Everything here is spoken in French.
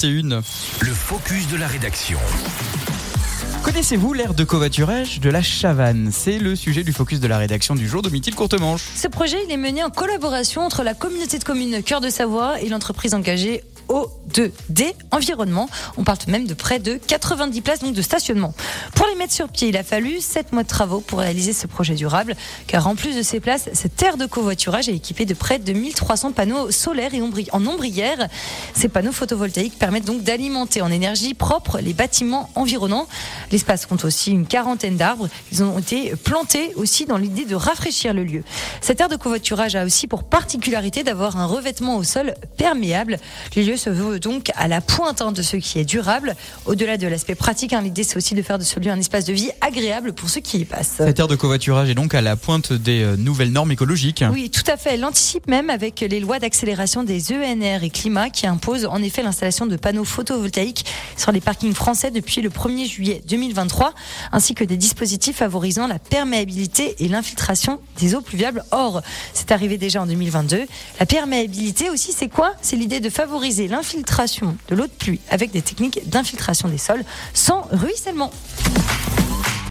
C'est une. Le focus de la rédaction. Connaissez-vous l'aire de covoiturage de la Chavanne C'est le sujet du focus de la rédaction du jour de Midi Courtemanche. Ce projet il est mené en collaboration entre la communauté de communes Cœur de Savoie et l'entreprise engagée O2D Environnement. On parle même de près de 90 places donc de stationnement. Pour les mettre sur pied, il a fallu 7 mois de travaux pour réaliser ce projet durable, car en plus de ces places, cette aire de covoiturage est équipée de près de 1300 panneaux solaires et en ombrière. Ces panneaux photovoltaïques permettent donc d'alimenter en énergie propre les bâtiments environnants. L'espace compte aussi une quarantaine d'arbres. Ils ont été plantés aussi dans l'idée de rafraîchir le lieu. Cette aire de covoiturage a aussi pour particularité d'avoir un revêtement au sol perméable. Les lieux se veut donc à la pointe hein, de ce qui est durable. Au-delà de l'aspect pratique, hein, l'idée c'est aussi de faire de ce lieu un espace de vie agréable pour ceux qui y passent. Cette aire de covoiturage est donc à la pointe des euh, nouvelles normes écologiques. Oui, tout à fait. Elle anticipe même avec les lois d'accélération des ENR et climat qui imposent en effet l'installation de panneaux photovoltaïques sur les parkings français depuis le 1er juillet 2023, ainsi que des dispositifs favorisant la perméabilité et l'infiltration des eaux pluviables. Or, c'est arrivé déjà en 2022. La perméabilité aussi, c'est quoi? C'est l'idée de favoriser l'infiltration de l'eau de pluie avec des techniques d'infiltration des sols sans ruissellement.